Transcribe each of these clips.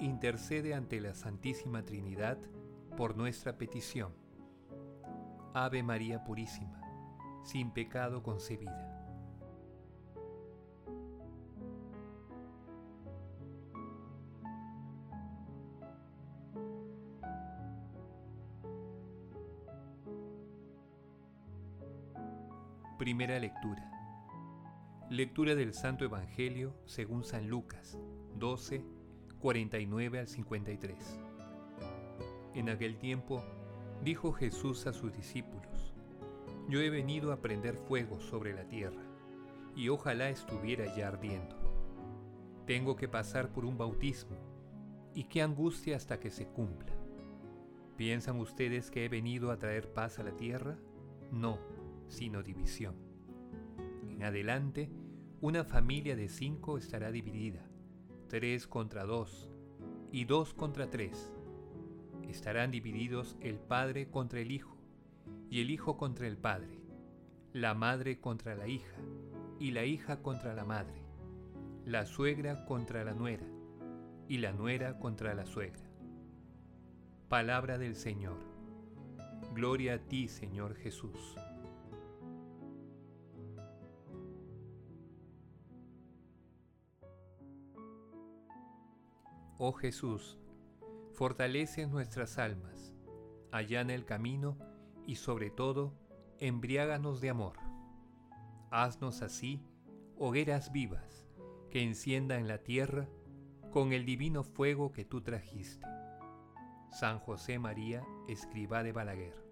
intercede ante la Santísima Trinidad por nuestra petición. Ave María Purísima, sin pecado concebida. Primera lectura. Lectura del Santo Evangelio según San Lucas 12, 49 al 53. En aquel tiempo dijo Jesús a sus discípulos, Yo he venido a prender fuego sobre la tierra, y ojalá estuviera ya ardiendo. Tengo que pasar por un bautismo, y qué angustia hasta que se cumpla. ¿Piensan ustedes que he venido a traer paz a la tierra? No sino división. En adelante, una familia de cinco estará dividida, tres contra dos y dos contra tres. Estarán divididos el padre contra el hijo y el hijo contra el padre, la madre contra la hija y la hija contra la madre, la suegra contra la nuera y la nuera contra la suegra. Palabra del Señor. Gloria a ti, Señor Jesús. Oh Jesús, fortalece nuestras almas, allana el camino y sobre todo, embriáganos de amor. Haznos así hogueras vivas que enciendan la tierra con el divino fuego que tú trajiste. San José María, escriba de Balaguer.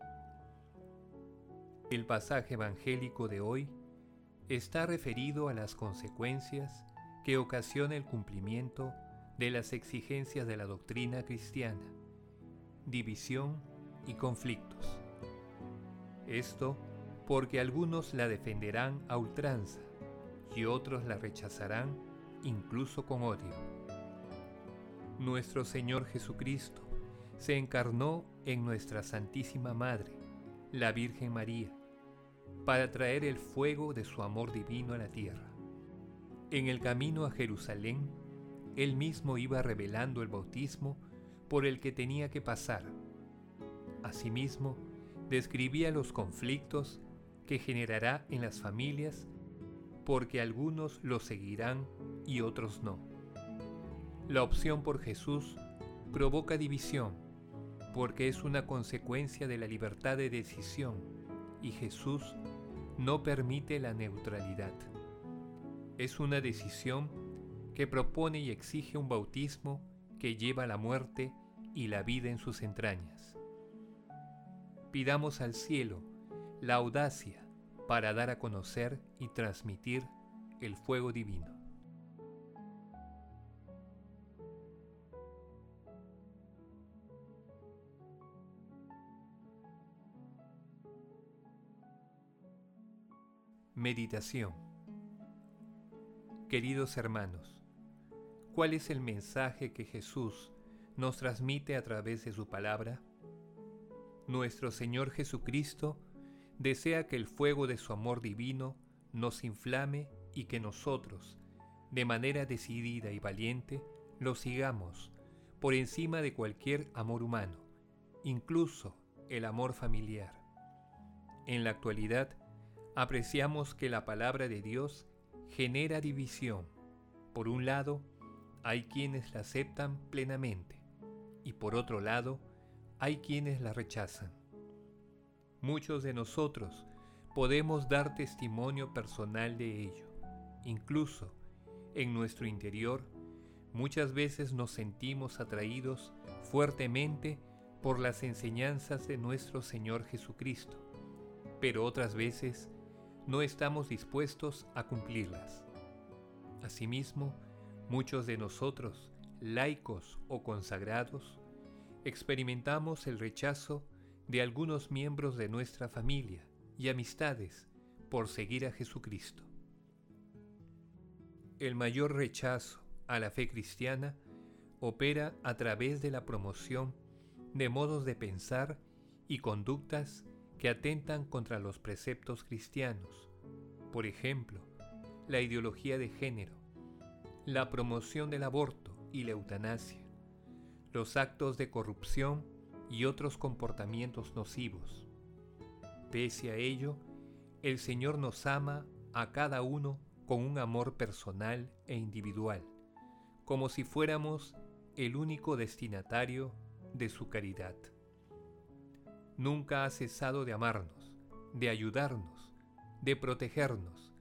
El pasaje evangélico de hoy está referido a las consecuencias que ocasiona el cumplimiento de las exigencias de la doctrina cristiana, división y conflictos. Esto porque algunos la defenderán a ultranza y otros la rechazarán incluso con odio. Nuestro Señor Jesucristo se encarnó en nuestra Santísima Madre, la Virgen María, para traer el fuego de su amor divino a la tierra. En el camino a Jerusalén, él mismo iba revelando el bautismo por el que tenía que pasar. Asimismo, describía los conflictos que generará en las familias porque algunos lo seguirán y otros no. La opción por Jesús provoca división porque es una consecuencia de la libertad de decisión y Jesús no permite la neutralidad. Es una decisión que propone y exige un bautismo que lleva la muerte y la vida en sus entrañas. Pidamos al cielo la audacia para dar a conocer y transmitir el fuego divino. Meditación Queridos hermanos, ¿Cuál es el mensaje que Jesús nos transmite a través de su palabra? Nuestro Señor Jesucristo desea que el fuego de su amor divino nos inflame y que nosotros, de manera decidida y valiente, lo sigamos por encima de cualquier amor humano, incluso el amor familiar. En la actualidad, apreciamos que la palabra de Dios genera división. Por un lado, hay quienes la aceptan plenamente y por otro lado, hay quienes la rechazan. Muchos de nosotros podemos dar testimonio personal de ello. Incluso en nuestro interior, muchas veces nos sentimos atraídos fuertemente por las enseñanzas de nuestro Señor Jesucristo, pero otras veces no estamos dispuestos a cumplirlas. Asimismo, Muchos de nosotros laicos o consagrados, experimentamos el rechazo de algunos miembros de nuestra familia y amistades por seguir a Jesucristo. El mayor rechazo a la fe cristiana opera a través de la promoción de modos de pensar y conductas que atentan contra los preceptos cristianos. Por ejemplo, la ideología de género, la promoción del aborto y la eutanasia, los actos de corrupción y otros comportamientos nocivos. Pese a ello, el Señor nos ama a cada uno con un amor personal e individual, como si fuéramos el único destinatario de su caridad. Nunca ha cesado de amarnos, de ayudarnos, de protegernos,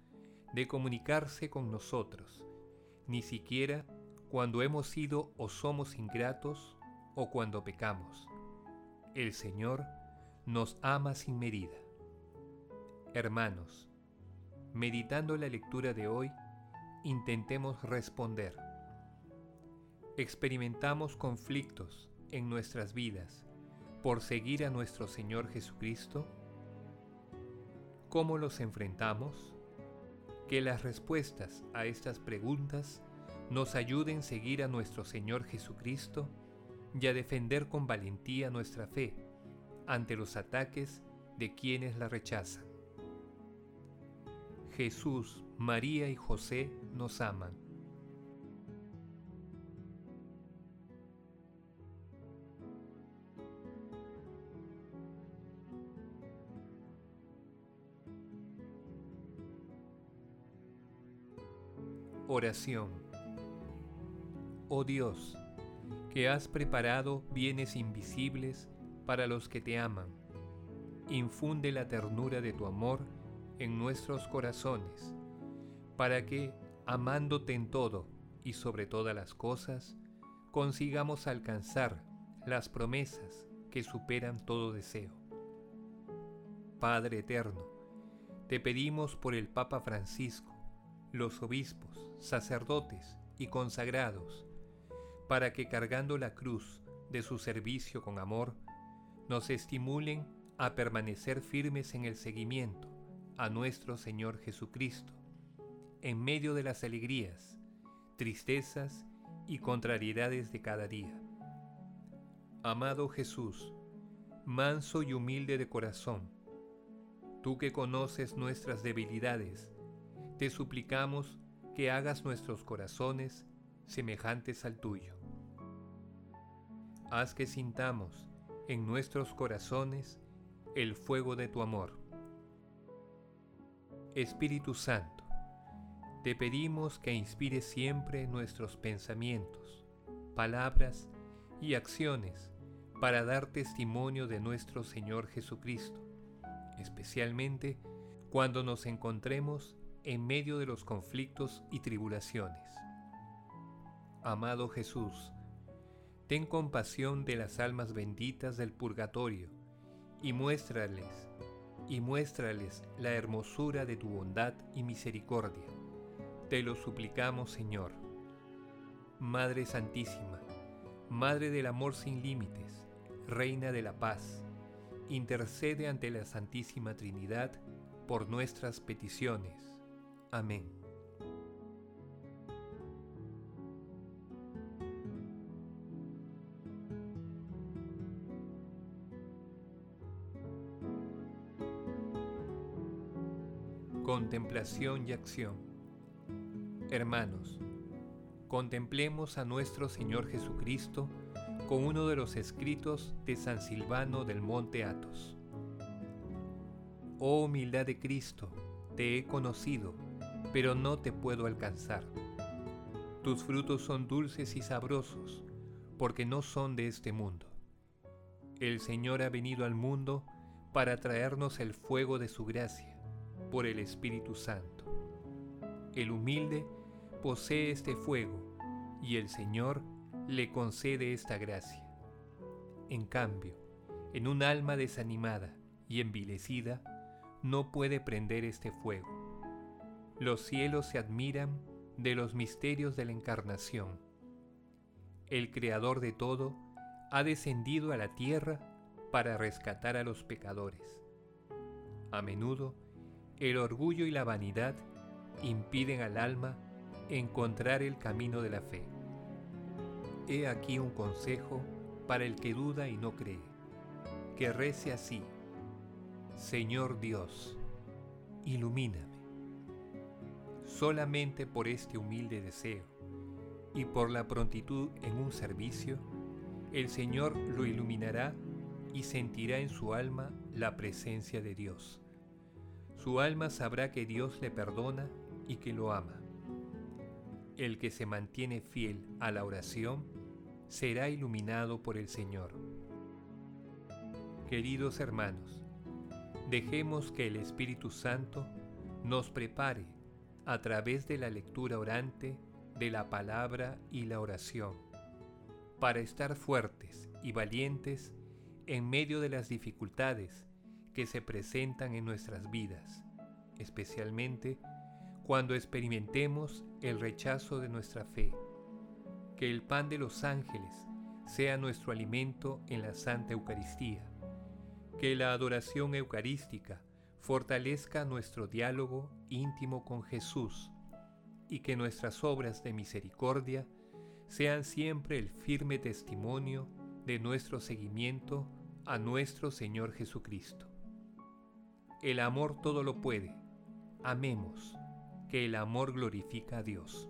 de comunicarse con nosotros, ni siquiera cuando hemos sido o somos ingratos o cuando pecamos. El Señor nos ama sin medida. Hermanos, meditando la lectura de hoy, intentemos responder. Experimentamos conflictos en nuestras vidas por seguir a nuestro Señor Jesucristo. ¿Cómo los enfrentamos? Que las respuestas a estas preguntas nos ayuden a seguir a nuestro Señor Jesucristo y a defender con valentía nuestra fe ante los ataques de quienes la rechazan. Jesús, María y José nos aman. Oración. Oh Dios, que has preparado bienes invisibles para los que te aman, infunde la ternura de tu amor en nuestros corazones, para que, amándote en todo y sobre todas las cosas, consigamos alcanzar las promesas que superan todo deseo. Padre eterno, te pedimos por el Papa Francisco, los obispos, sacerdotes y consagrados, para que cargando la cruz de su servicio con amor, nos estimulen a permanecer firmes en el seguimiento a nuestro Señor Jesucristo, en medio de las alegrías, tristezas y contrariedades de cada día. Amado Jesús, manso y humilde de corazón, tú que conoces nuestras debilidades, te suplicamos que hagas nuestros corazones semejantes al tuyo. Haz que sintamos en nuestros corazones el fuego de tu amor Espíritu Santo, te pedimos que inspires siempre nuestros pensamientos, palabras y acciones para dar testimonio de nuestro Señor Jesucristo, especialmente cuando nos encontremos en medio de los conflictos y tribulaciones. Amado Jesús, ten compasión de las almas benditas del purgatorio y muéstrales y muéstrales la hermosura de tu bondad y misericordia. Te lo suplicamos, Señor. Madre Santísima, Madre del Amor sin límites, Reina de la Paz, intercede ante la Santísima Trinidad por nuestras peticiones. Amén. Contemplación y acción. Hermanos, contemplemos a nuestro Señor Jesucristo con uno de los escritos de San Silvano del Monte Athos. Oh humildad de Cristo, te he conocido, pero no te puedo alcanzar. Tus frutos son dulces y sabrosos, porque no son de este mundo. El Señor ha venido al mundo para traernos el fuego de su gracia por el Espíritu Santo. El humilde posee este fuego y el Señor le concede esta gracia. En cambio, en un alma desanimada y envilecida, no puede prender este fuego. Los cielos se admiran de los misterios de la encarnación. el creador de todo, ha descendido a la tierra para rescatar a los pecadores. A menudo, el orgullo y la vanidad impiden al alma encontrar el camino de la fe. He aquí un consejo para el que duda y no cree, que rece así, Señor Dios, ilumíname. Solamente por este humilde deseo y por la prontitud en un servicio, el Señor lo iluminará y sentirá en su alma la presencia de Dios. Su alma sabrá que Dios le perdona y que lo ama. El que se mantiene fiel a la oración será iluminado por el Señor. Queridos hermanos, dejemos que el Espíritu Santo nos prepare a través de la lectura orante de la palabra y la oración, para estar fuertes y valientes en medio de las dificultades que se presentan en nuestras vidas, especialmente cuando experimentemos el rechazo de nuestra fe. Que el pan de los ángeles sea nuestro alimento en la Santa Eucaristía. Que la adoración eucarística fortalezca nuestro diálogo íntimo con Jesús y que nuestras obras de misericordia sean siempre el firme testimonio de nuestro seguimiento a nuestro Señor Jesucristo. El amor todo lo puede. Amemos, que el amor glorifica a Dios.